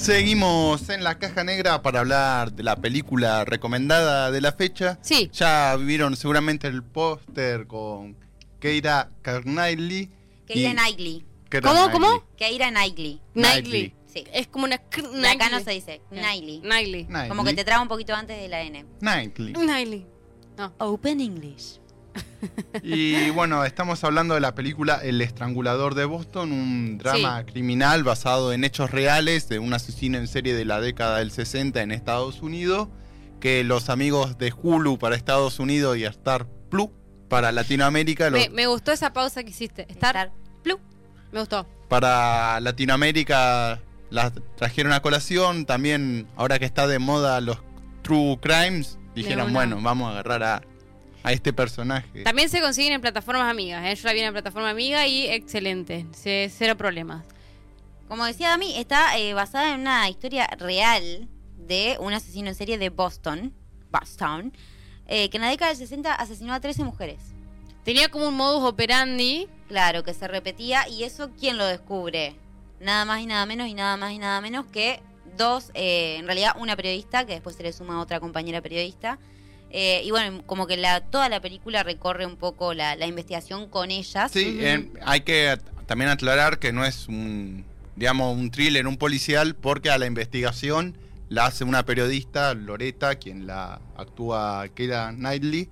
Seguimos en la caja negra para hablar de la película recomendada de la fecha. Sí. Ya vieron seguramente el póster con Keira Knightley. Keira Knightley. ¿Cómo, Knightley. cómo? Keira Knightley. Knightley. Sí. Es como una... De acá no Knightley. se dice. Knightley. Knightley. Knightley. Como que te traba un poquito antes de la N. Knightley. Knightley. No. Open English. Y bueno, estamos hablando de la película El Estrangulador de Boston, un drama criminal basado en hechos reales de un asesino en serie de la década del 60 en Estados Unidos, que los amigos de Hulu para Estados Unidos y Star Plus para Latinoamérica, lo- Me, me gustó esa pausa que hiciste. Star Blue. Me gustó. para Latinoamérica las trajeron a colación, también ahora que está de moda los True Crimes, dijeron, bueno, vamos a agarrar a, a este personaje. También se consiguen en plataformas amigas. ¿eh? Yo la vi en plataforma amiga y excelente. Ce- cero problemas. Como decía Dami, está eh, basada en una historia real de un asesino en serie de Boston, Boston, eh, que en la década del 60 asesinó a 13 mujeres. Tenía como un modus operandi. Claro, que se repetía. ¿Y eso quién lo descubre? Nada más y nada menos y nada más y nada menos que dos, eh, en realidad una periodista, que después se le suma otra compañera periodista. Eh, y bueno, como que la, toda la película recorre un poco la, la investigación con ellas. Sí, eh, hay que también aclarar que no es un, digamos, un thriller, un policial, porque a la investigación la hace una periodista, Loreta, quien la actúa Keira Knightley.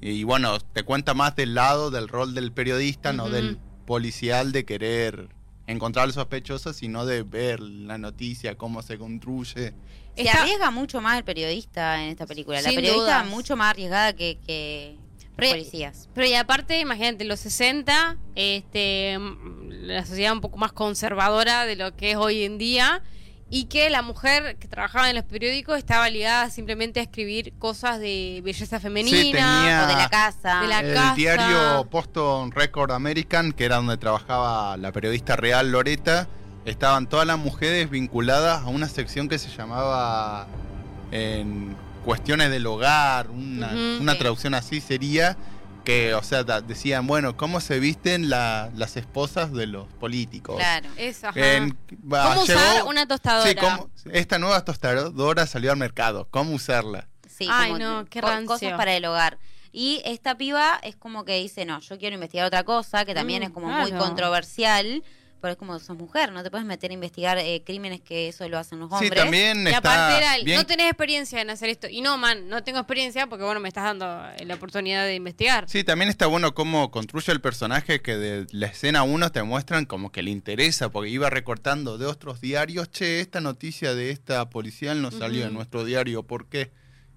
Y bueno, te cuenta más del lado del rol del periodista, no del policial de querer encontrar al sospechoso, sino de ver la noticia, cómo se construye. Se Está- arriesga mucho más el periodista en esta película. La periodista dudas. mucho más arriesgada que, que Pero- policías. Pero y aparte, imagínate, en los 60, este, la sociedad un poco más conservadora de lo que es hoy en día. Y que la mujer que trabajaba en los periódicos estaba ligada simplemente a escribir cosas de belleza femenina. tenía- O de la casa. de la el casa. diario Boston Record American, que era donde trabajaba la periodista real Loreta, estaban todas las mujeres vinculadas a una sección que se llamaba en cuestiones del hogar, una, una sí. traducción así sería que, o sea, da- decían, bueno, ¿cómo se visten la- las esposas de los políticos? Claro. Eso, ajá. En- va, ¿Cómo usar una tostadora? Sí, cómo- esta nueva tostadora salió al mercado, ¿cómo usarla? Sí, Ay, como no, qué rancio. cosas para el hogar. Y esta piba es como que dice, no, yo quiero investigar otra cosa, que también Mm, es como muy controversial, pero es como sos mujer, no te puedes meter a investigar eh, crímenes que eso lo hacen los Sí, hombres. también Y está aparte era el, bien no tenés experiencia en hacer esto. Y no, man, no tengo experiencia porque, bueno, me estás dando eh, la oportunidad de investigar. Sí, también está bueno cómo construye el personaje que de la escena 1 te muestran como que le interesa, porque iba recortando de otros diarios, che, esta noticia de esta policial no salió en Ujú. nuestro diario, ¿por qué?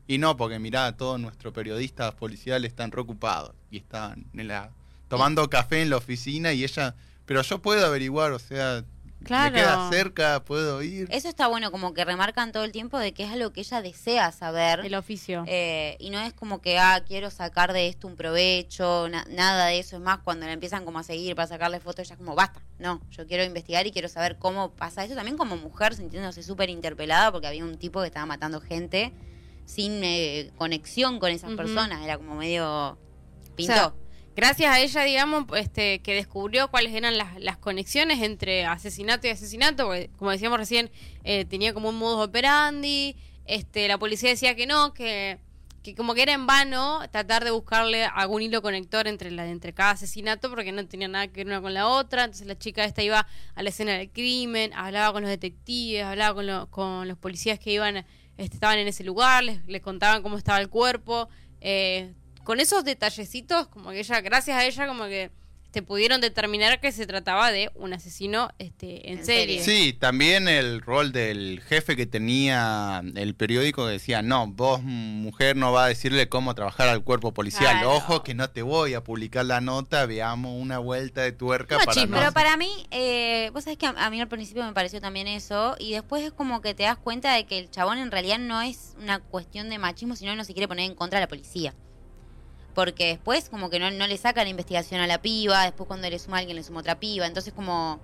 Y no, porque mirá, todos nuestros periodistas policiales están reocupados y están en la, tomando café en la oficina y ella, pero yo puedo averiguar, o sea, Claro. me queda cerca, puedo ir. Eso está bueno, como que remarcan todo el tiempo de que es algo que ella desea saber. El oficio. Eh, y no es como que, ah, quiero sacar de esto un provecho, na- nada de eso. Es más, cuando la empiezan como a seguir para sacarle fotos, ella es como, basta. No, yo quiero investigar y quiero saber cómo pasa eso. También como mujer, sintiéndose súper interpelada porque había un tipo que estaba matando gente sin eh, conexión con esas personas. Era como medio... Pintó. O sea, gracias a ella, digamos, este, que descubrió cuáles eran las, las conexiones entre asesinato y asesinato, porque, como decíamos recién, eh, tenía como un modus operandi, este, la policía decía que no, que, que como que era en vano tratar de buscarle algún hilo conector entre, cada asesinato, porque no tenía nada que ver una con la otra, entonces la chica esta iba a la escena del crimen, hablaba con los detectives, hablaba con, lo- con los policías que iban, este, estaban en ese lugar, les, les contaban cómo estaba el cuerpo, eh, con esos detallecitos, como que ella, gracias a ella, como que te pudieron determinar que se trataba de un asesino este, en, En serie. serie. Sí, también el rol del jefe que tenía el periódico que decía, no, vos mujer no va a decirle cómo trabajar al cuerpo policial. Claro. Ojo que no te voy a publicar la nota, veamos una vuelta de tuerca para Machismo. no... Pero para mí, eh, vos sabés que a, a mí al principio me pareció también eso, y después es como que te das cuenta de que el chabón en realidad no es una cuestión de machismo, sino que no se quiere poner en contra de la policía. Porque después como que no, no le saca la investigación a la piba, después cuando le suma a alguien le suma otra piba, entonces como,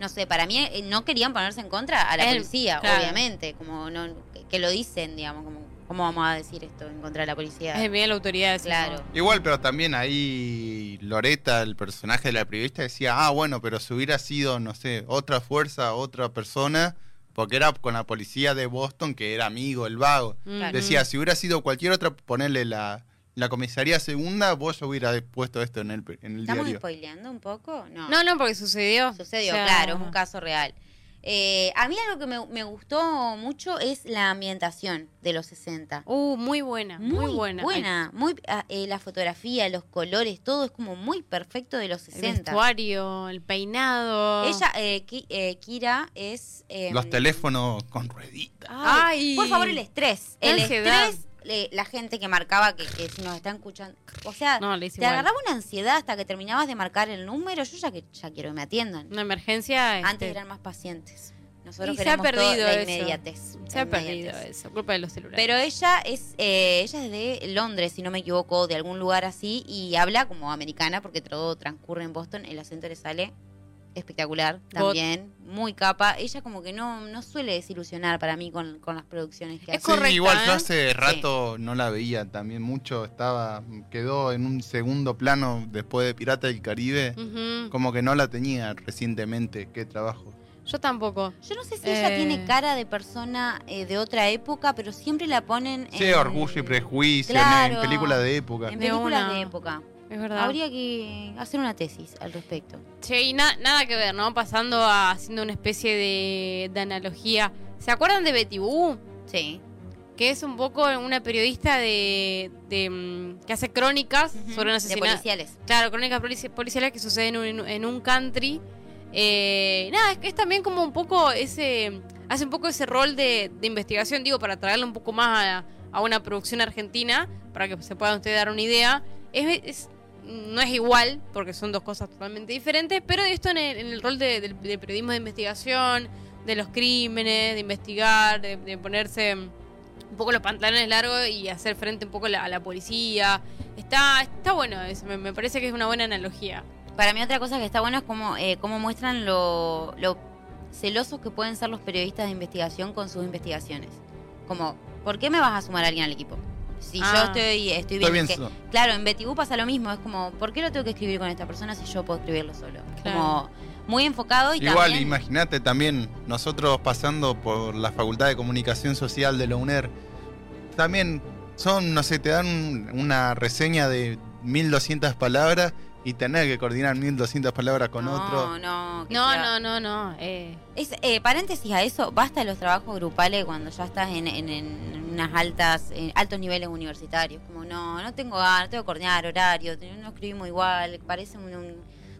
no sé, para mí eh, no querían ponerse en contra a la Él, policía, claro. obviamente, como no que, lo dicen, digamos, como, ¿cómo vamos a decir esto en contra de la policía? Es media la autoridad. Claro. Igual, pero también ahí Loreta, el personaje de la periodista, decía, ah, bueno, pero si hubiera sido, no sé, otra fuerza, otra persona, porque era con la policía de Boston, que era amigo, el vago. Mm. Decía, si hubiera sido cualquier otra, ponerle la, la comisaría segunda, vos ya hubiera puesto esto en el, en el ¿Estamos diario. spoileando un poco? No. No, no, porque sucedió. Sucedió, O sea, claro, es un caso real. Eh, a mí algo que me, me gustó mucho es la ambientación de los 60. Uh, muy buena, muy, buena. Buena, muy, ah, eh, la fotografía, los colores, todo es como muy perfecto de los El 60. vestuario, el peinado. Ella, eh, Ki- eh, Kira, es... eh, Los teléfonos con rueditas. Ay. Por favor, el estrés. El ansiedad. estrés, eh, la gente que marcaba, que, que si nos está escuchando... O sea, No, le te igual. agarraba una ansiedad hasta que terminabas de marcar el número. Yo ya que ya quiero que me atiendan. Una emergencia. este, Antes eran más pacientes. Nosotros Y se ha perdido la eso. inmediatez. Se la ha perdido eso, culpa de los celulares. Pero ella es eh, ella es de Londres, si no me equivoco, de algún lugar así, y habla como americana porque todo transcurre en Boston. El acento le sale espectacular también, muy capa. Ella como que no, no suele desilusionar para mí con, con las producciones que Es hace. Sí, igual yo ¿eh? hace rato no la veía también mucho, estaba quedó en un segundo plano después de Pirata del Caribe, como que no la tenía recientemente, qué trabajo. Yo tampoco. Yo no sé si ella Eh. tiene cara de persona eh, de otra época, pero siempre la ponen Sí, en... Orgullo y Prejuicio, en- Claro. en, películas de época. En películas una. de época. Es verdad. Habría que hacer una tesis al respecto. Che, y na- nada que ver, ¿no? Pasando a haciendo una especie de, de analogía. ¿Se acuerdan de Betty Boo? Sí. Que es un poco una periodista de, de, mm, que hace crónicas sobre un De asesinato. policiales. Claro, crónicas polici- policiales que suceden en un, en un country. Eh, nada, es que es también como un poco ese. Hace un poco ese rol de, de investigación, digo, para traerle un poco más a, a una producción argentina, para que se puedan ustedes dar una idea. Es, es- no es igual, porque son dos cosas totalmente diferentes, pero esto en el, en el rol de, periodismo de investigación, de los crímenes, de investigar, de, ponerse un poco los pantalones largos y hacer frente un poco la, a la policía. Está, está bueno me, me parece que es una buena analogía. Para mí otra cosa que está bueno es cómo, eh, cómo muestran lo, lo celosos que pueden ser los periodistas de investigación con sus investigaciones. Como, ¿por qué me vas a sumar a alguien al equipo? Si yo Ah. estoy, estoy Estoy bien. que- claro, en Betty Boo pasa lo mismo. Es como, ¿por qué lo tengo que escribir con esta persona si yo puedo escribirlo solo? Claro. Como muy enfocado y Igual, también... imagínate también, nosotros pasando por la Facultad de Comunicación Social de la UNER, también son, no sé, te dan un- una reseña de 1200 palabras y tener que coordinar 1200 palabras con no, otro. No, No, sea- no, no, no. Eh, Es, eh, paréntesis a eso, basta de los trabajos grupales cuando ya estás en, en- en unas altas, en altos niveles universitarios. Como no, no tengo ganas, tengo que coordinar horario, no escribimos igual, parece un, un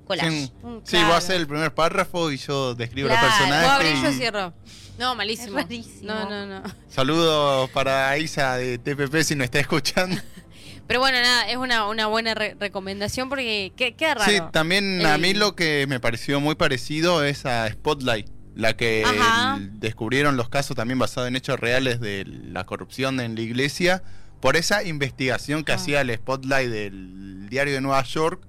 collage. Sí, un- sí, claro. vos haces el primer párrafo y yo describo Claro. los personajes. abrís, yo y- cierro. No, malísimo. Es rarísimo. No, no, no. Saludos para Isa de TPP si nos está escuchando. Pero bueno, nada, es una, una buena re- recomendación porque qué, qué raro. Sí, también a mí lo que me pareció muy parecido es a Spotlight, la que el- descubrieron los casos también basados en hechos reales de la corrupción en la iglesia, por esa investigación que Ah. hacía el Spotlight del diario de Nueva York,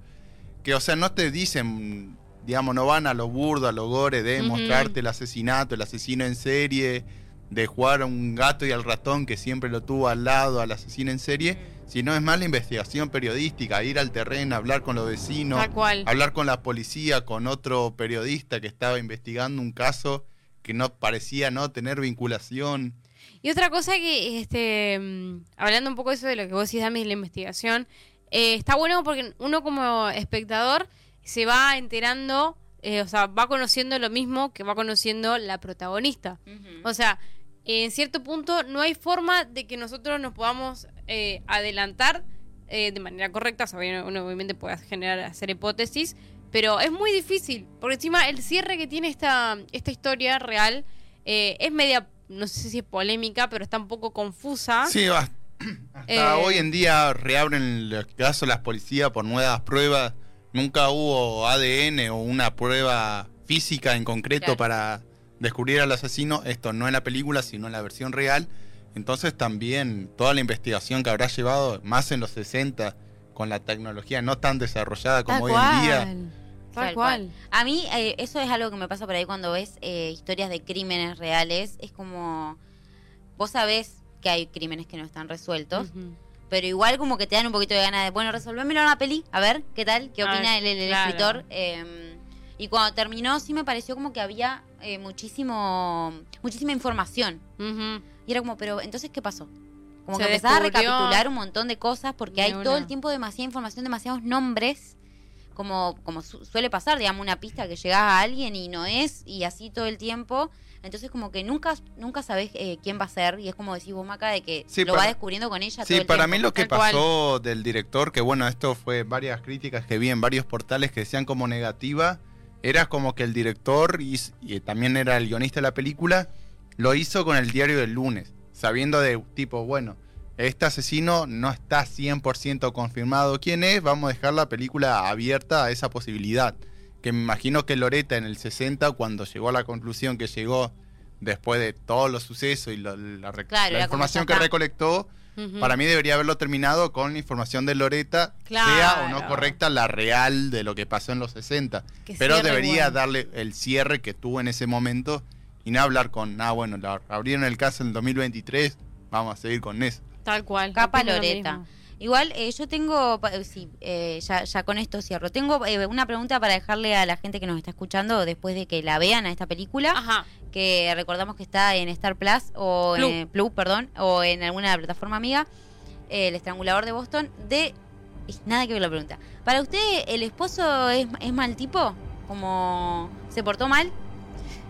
que o sea, no te dicen, digamos, no van a lo burdo, a lo gore de mostrarte el asesinato, el asesino en serie, de jugar a un gato y al ratón que siempre lo tuvo al lado al asesino en serie, sino es más la investigación periodística, ir al terreno, hablar con los vecinos, cual. hablar con la policía, con otro periodista que estaba investigando un caso que no parecía no tener vinculación. Y otra cosa que, este, mm, hablando un poco de eso de lo que vos decís, Dami, de la investigación, eh, está bueno porque uno como espectador se va enterando, eh, o sea, va conociendo lo mismo que va conociendo la protagonista. O sea, en cierto punto no hay forma de que nosotros nos podamos eh, adelantar eh, de manera correcta. O sea, uno obviamente puede generar, hacer hipótesis, pero es muy difícil. Porque encima el cierre que tiene esta, esta historia real eh, es media, no sé si es polémica, pero está un poco confusa. Sí, va- hasta Eh. hoy en día reabren los casos las policías por nuevas pruebas. Nunca hubo ADN o una prueba física en concreto Claro. para descubrir al asesino. Esto no en la película, sino en la versión real. Entonces también toda la investigación que habrá llevado, más en los 60, con la tecnología no tan desarrollada como Tal hoy cual. en día. Tal, Tal cual. A mí eh, eso es algo que me pasa por ahí cuando ves eh, historias de crímenes reales. Es como, vos sabés que hay crímenes que no están resueltos, pero igual como que te dan un poquito de ganas de, bueno, resolvémelo en una peli, a ver, ¿qué tal? ¿Qué Ah, opina el, el- el claro. escritor? Eh, Y cuando terminó, sí me pareció como que había eh, muchísimo, muchísima información. Y era como, pero entonces, ¿qué pasó? Como Se que empezaba a recapitular un montón de cosas porque hay todo el tiempo demasiada información, demasiados nombres, como, como su- suele pasar, digamos, una pista que llega a alguien y no es, y así todo el tiempo. Entonces como que nunca nunca sabes eh, quién va a ser y es como decís vos, Maca, de que Sí, lo para- va descubriendo con ella todo Sí, el para tiempo. mí lo que pasó del director, que bueno, esto fue varias críticas que vi en varios portales que decían como negativa, era como que el director y, y también era el guionista de la película, lo hizo con el diario del lunes, sabiendo de tipo, bueno, este asesino no está 100% confirmado quién es, vamos a dejar la película abierta a esa posibilidad. Que me imagino que Loreta en el 60, cuando llegó a la conclusión que llegó después de todos los sucesos y la, Claro, información que está. Para mí debería haberlo terminado con la información de Loreta, Claro. sea o no correcta la real de lo que pasó en los 60. Que Pero debería bueno. darle el cierre que tuvo en ese momento y no hablar con, ah, bueno, la- abrieron el caso en el 2023, vamos a seguir con eso. Tal cual. Capa Loreta. Igual eh, yo tengo, eh, sí, eh, ya, ya con esto cierro, tengo eh, una pregunta para dejarle a la gente que nos está escuchando después de que la vean a esta película. Ajá. que recordamos que está en Star Plus o en Plus, perdón, o en alguna plataforma amiga, eh, El Estrangulador de Boston, de... Nada que ver la pregunta. ¿Para usted el esposo es, es mal tipo? ¿Como se portó mal?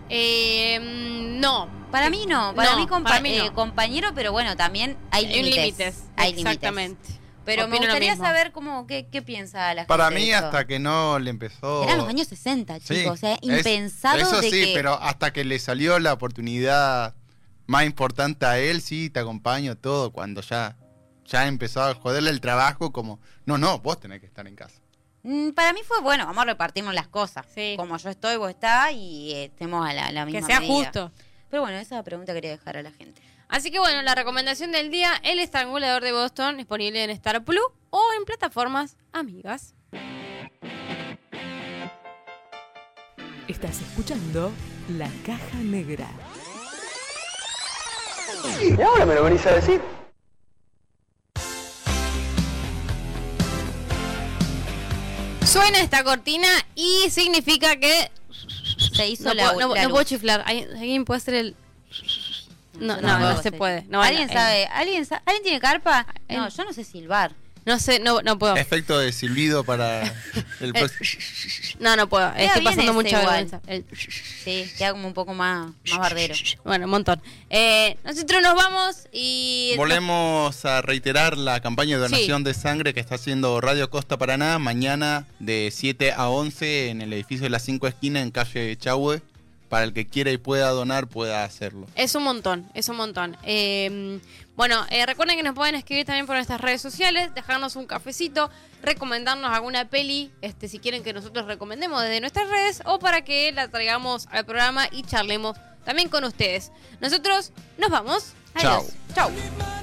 Eh, mm, no. Para mí no, para No, mí, compa- para mí no. eh, compañero, pero bueno, también hay límites. Hay límites. Exactamente. Pero me Opino gustaría saber cómo, qué, qué piensa la gente. Para de mí, hasta que no le empezó... Eran los años 60, chicos, Sí, o sea, es- Eso de sí, que... pero hasta que le salió la oportunidad más importante a él, sí, te acompaño todo, cuando ya, ya empezó a joderle el trabajo, como, no, no, vos tenés que estar en casa. Mm, Para mí fue bueno, vamos a repartirnos las cosas. Sí. Como yo estoy, vos estás y eh, estemos a la, la misma Que sea medida. justo. Pero bueno, esa pregunta quería dejar a la gente. Así que bueno, la recomendación del día, El Estrangulador de Boston, disponible en Star Plus o en plataformas amigas. Estás escuchando La Caja Negra. Y ahora me lo venís a decir. Suena esta cortina y significa que Se hizo no, la, puedo, no- la no puedo chiflar. ¿Hay- ¿Alguien puede hacer el...? No, no, no, se puede. No, ¿Alguien no, eh, sabe? ¿Alguien, sa- ¿Alguien tiene carpa? Eh, No, yo no sé silbar. No sé, no, no puedo. Efecto de silbido para el Eh, próximo. No, no puedo. Queda Estoy pasando mucha vergüenza. El- Sí, queda como un poco más, más bardero. Bueno, un montón. Eh, nosotros nos vamos y... Volvemos a reiterar la campaña de donación de sangre que está haciendo Radio Costa Paraná mañana de 7 a 11 en el edificio de las 5 esquinas en calle Chahue. Para el que quiera y pueda donar, pueda hacerlo. Es un montón, es un montón. Eh, bueno, eh, recuerden que nos pueden escribir también por nuestras redes sociales, dejarnos un cafecito, recomendarnos alguna peli, este, si quieren que nosotros recomendemos desde nuestras redes, o para que la traigamos al programa y charlemos también con ustedes. Nosotros nos vamos. Chao. Adiós. Chao.